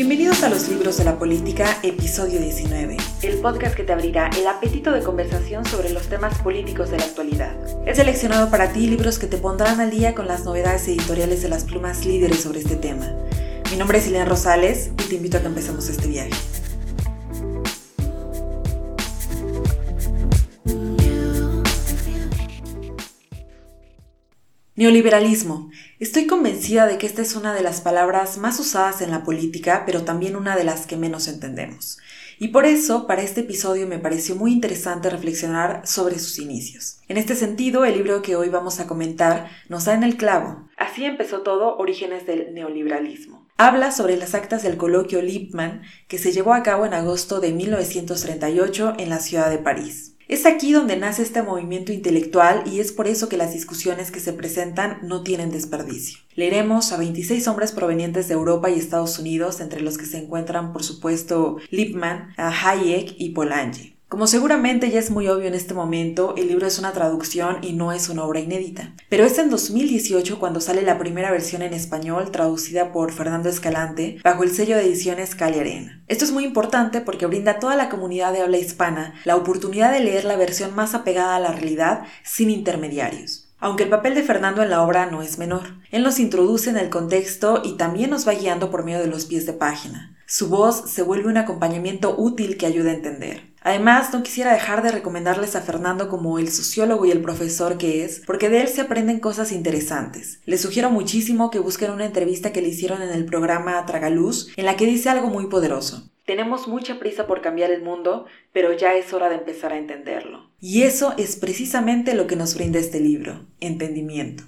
Bienvenidos a los libros de la política, episodio 19, el podcast que te abrirá el apetito de conversación sobre los temas políticos de la actualidad. He seleccionado para ti libros que te pondrán al día con las novedades editoriales de las plumas líderes sobre este tema. Mi nombre es Ileana Rosales y te invito a que empecemos este viaje. Neoliberalismo. Estoy convencida de que esta es una de las palabras más usadas en la política, pero también una de las que menos entendemos. Y por eso, para este episodio me pareció muy interesante reflexionar sobre sus inicios. En este sentido, el libro que hoy vamos a comentar nos da en el clavo. Así empezó todo, Orígenes del Neoliberalismo. Habla sobre las actas del coloquio Lippmann que se llevó a cabo en agosto de 1938 en la ciudad de París. Es aquí donde nace este movimiento intelectual y es por eso que las discusiones que se presentan no tienen desperdicio. Leeremos a 26 hombres provenientes de Europa y Estados Unidos, entre los que se encuentran, por supuesto, Lippmann, Hayek y Polanyi. Como seguramente ya es muy obvio en este momento, el libro es una traducción y no es una obra inédita. Pero es en 2018 cuando sale la primera versión en español traducida por Fernando Escalante bajo el sello de ediciones Cali Arena. Esto es muy importante porque brinda a toda la comunidad de habla hispana la oportunidad de leer la versión más apegada a la realidad sin intermediarios. Aunque el papel de Fernando en la obra no es menor, él nos introduce en el contexto y también nos va guiando por medio de los pies de página. Su voz se vuelve un acompañamiento útil que ayuda a entender. Además, no quisiera dejar de recomendarles a Fernando como el sociólogo y el profesor que es, porque de él se aprenden cosas interesantes. Les sugiero muchísimo que busquen una entrevista que le hicieron en el programa Tragaluz, en la que dice algo muy poderoso. Tenemos mucha prisa por cambiar el mundo, pero ya es hora de empezar a entenderlo. Y eso es precisamente lo que nos brinda este libro, entendimiento.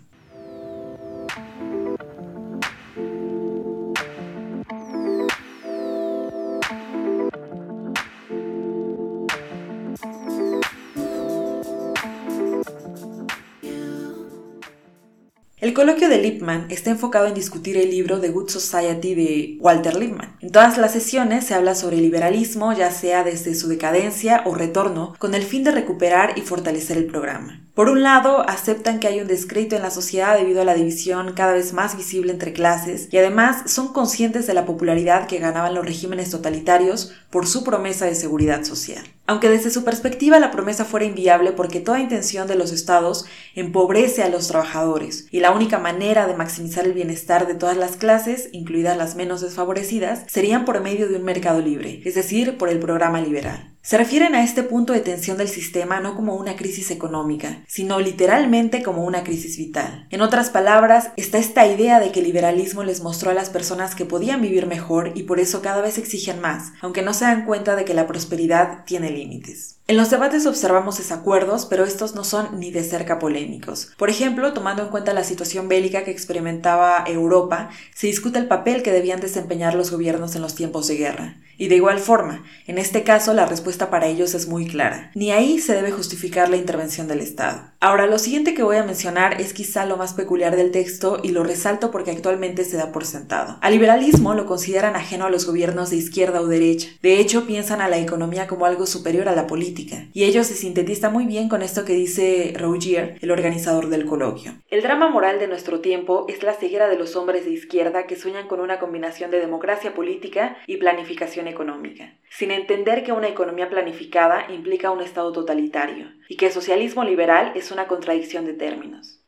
El coloquio de Lippmann está enfocado en discutir el libro The Good Society de Walter Lippmann. En todas las sesiones se habla sobre liberalismo, ya sea desde su decadencia o retorno, con el fin de recuperar y fortalecer el programa. Por un lado, aceptan que hay un descrédito en la sociedad debido a la división cada vez más visible entre clases y además son conscientes de la popularidad que ganaban los regímenes totalitarios por su promesa de seguridad social. Aunque desde su perspectiva la promesa fuera inviable porque toda intención de los estados empobrece a los trabajadores y la única manera de maximizar el bienestar de todas las clases, incluidas las menos desfavorecidas, serían por medio de un mercado libre, es decir, por el programa liberal. Se refieren a este punto de tensión del sistema no como una crisis económica, sino literalmente como una crisis vital. En otras palabras, está esta idea de que el liberalismo les mostró a las personas que podían vivir mejor y por eso cada vez exigen más, aunque no se dan cuenta de que la prosperidad tiene límites. En los debates observamos desacuerdos, pero estos no son ni de cerca polémicos. Por ejemplo, tomando en cuenta la situación bélica que experimentaba Europa, se discute el papel que debían desempeñar los gobiernos en los tiempos de guerra. Y de igual forma, en este caso la respuesta para ellos es muy clara. Ni ahí se debe justificar la intervención del Estado. Ahora, lo siguiente que voy a mencionar es quizá lo más peculiar del texto y lo resalto porque actualmente se da por sentado. Al liberalismo lo consideran ajeno a los gobiernos de izquierda o derecha. De hecho, piensan a la economía como algo superior a la política. Y ello se sintetiza muy bien con esto que dice Rougier, el organizador del coloquio. El drama moral de nuestro tiempo es la ceguera de los hombres de izquierda que sueñan con una combinación de democracia política y planificación económica, sin entender que una economía planificada implica un Estado totalitario y que el socialismo liberal es una contradicción de términos.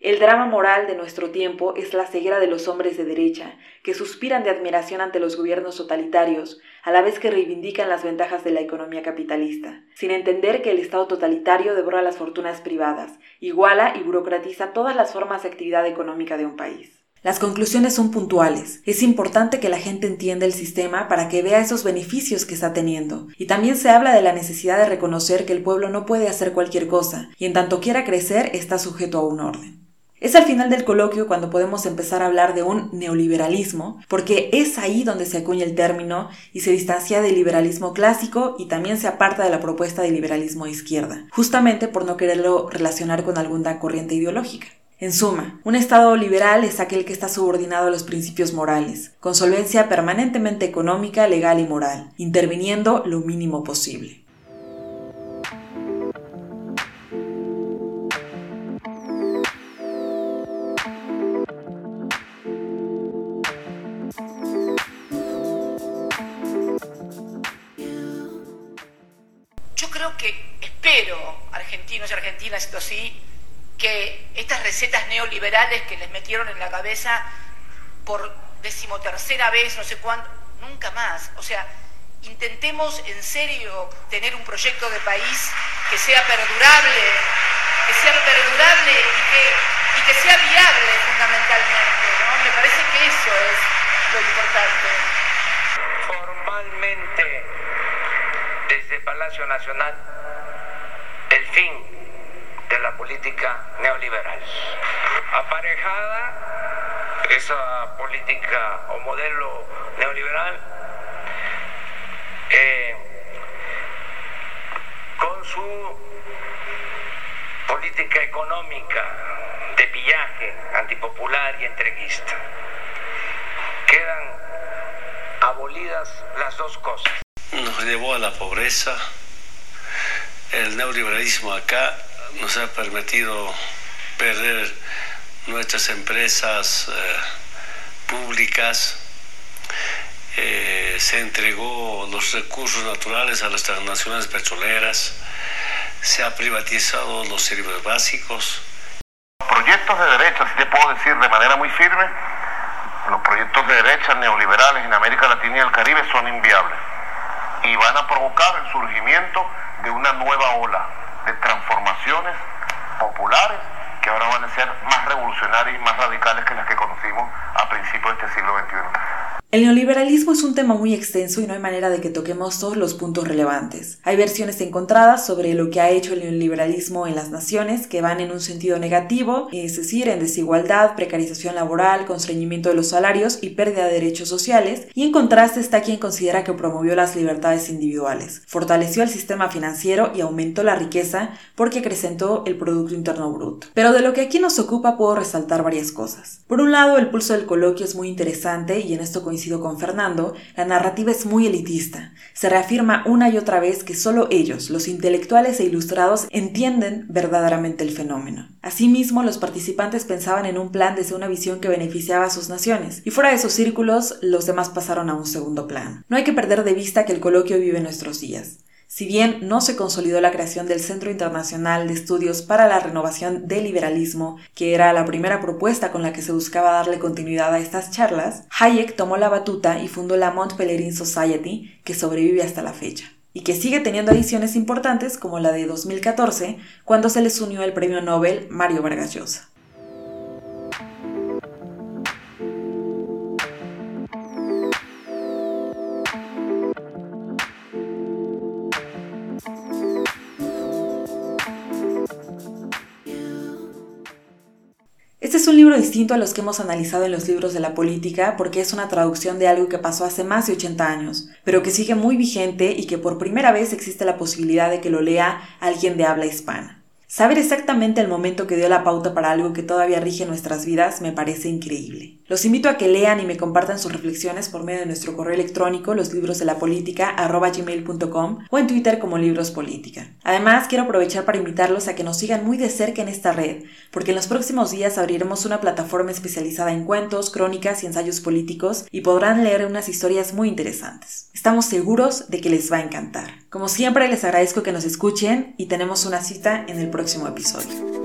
El drama moral de nuestro tiempo es la ceguera de los hombres de derecha, que suspiran de admiración ante los gobiernos totalitarios, a la vez que reivindican las ventajas de la economía capitalista, sin entender que el Estado totalitario devora las fortunas privadas, iguala y burocratiza todas las formas de actividad económica de un país. Las conclusiones son puntuales. Es importante que la gente entienda el sistema para que vea esos beneficios que está teniendo. Y también se habla de la necesidad de reconocer que el pueblo no puede hacer cualquier cosa, y en tanto quiera crecer está sujeto a un orden. Es al final del coloquio cuando podemos empezar a hablar de un neoliberalismo, porque es ahí donde se acuña el término y se distancia del liberalismo clásico y también se aparta de la propuesta de liberalismo de izquierda, justamente por no quererlo relacionar con alguna corriente ideológica. En suma, un Estado liberal es aquel que está subordinado a los principios morales, con solvencia permanentemente económica, legal y moral, interviniendo lo mínimo posible. Que espero, argentinos y argentinas, esto sí, que estas recetas neoliberales que les metieron en la cabeza por decimotercera vez, no sé cuánto, nunca más. O sea, intentemos en serio tener un proyecto de país que sea perdurable, que sea perdurable y que, y que sea viable fundamentalmente. ¿no? Me parece que eso es lo importante. Formalmente, desde Palacio Nacional, el fin de la política neoliberal. Aparejada esa política o modelo neoliberal eh, con su política económica de pillaje antipopular y entreguista. Quedan abolidas las dos cosas. Llevó a la pobreza. El neoliberalismo acá nos ha permitido perder nuestras empresas eh, públicas. Eh, se entregó los recursos naturales a las transnacionales petroleras, se ha privatizado los servicios básicos. Proyectos de derecha, si te puedo decir de manera muy firme, los proyectos de derecha neoliberales en América Latina y el Caribe son inviables y van a provocar el surgimiento de una nueva ola de transformaciones populares que ahora van a ser más revolucionarias y más radicales que las que conocimos a principios de este siglo XXI. El neoliberalismo es un tema muy extenso y no hay manera de que toquemos todos los puntos relevantes. Hay versiones encontradas sobre lo que ha hecho el neoliberalismo en las naciones que van en un sentido negativo, es decir, en desigualdad, precarización laboral, constreñimiento de los salarios y pérdida de derechos sociales, y en contraste está quien considera que promovió las libertades individuales, fortaleció el sistema financiero y aumentó la riqueza porque acrecentó el Producto Interno Bruto. Pero de lo que aquí nos ocupa puedo resaltar varias cosas. Por un lado, el pulso del coloquio es muy interesante y en esto coincide con Fernando, la narrativa es muy elitista. Se reafirma una y otra vez que solo ellos, los intelectuales e ilustrados, entienden verdaderamente el fenómeno. Asimismo, los participantes pensaban en un plan desde una visión que beneficiaba a sus naciones, y fuera de esos círculos, los demás pasaron a un segundo plano. No hay que perder de vista que el coloquio vive nuestros días. Si bien no se consolidó la creación del Centro Internacional de Estudios para la Renovación del Liberalismo, que era la primera propuesta con la que se buscaba darle continuidad a estas charlas, Hayek tomó la batuta y fundó la Mont Pelerin Society, que sobrevive hasta la fecha y que sigue teniendo ediciones importantes como la de 2014, cuando se les unió el premio Nobel Mario Vargas Llosa. Libro distinto a los que hemos analizado en los libros de la política porque es una traducción de algo que pasó hace más de 80 años, pero que sigue muy vigente y que por primera vez existe la posibilidad de que lo lea alguien de habla hispana. Saber exactamente el momento que dio la pauta para algo que todavía rige nuestras vidas me parece increíble. Los invito a que lean y me compartan sus reflexiones por medio de nuestro correo electrónico los o en Twitter como Libros Política. Además, quiero aprovechar para invitarlos a que nos sigan muy de cerca en esta red, porque en los próximos días abriremos una plataforma especializada en cuentos, crónicas y ensayos políticos y podrán leer unas historias muy interesantes. Estamos seguros de que les va a encantar. Como siempre, les agradezco que nos escuchen y tenemos una cita en el próximo episodio.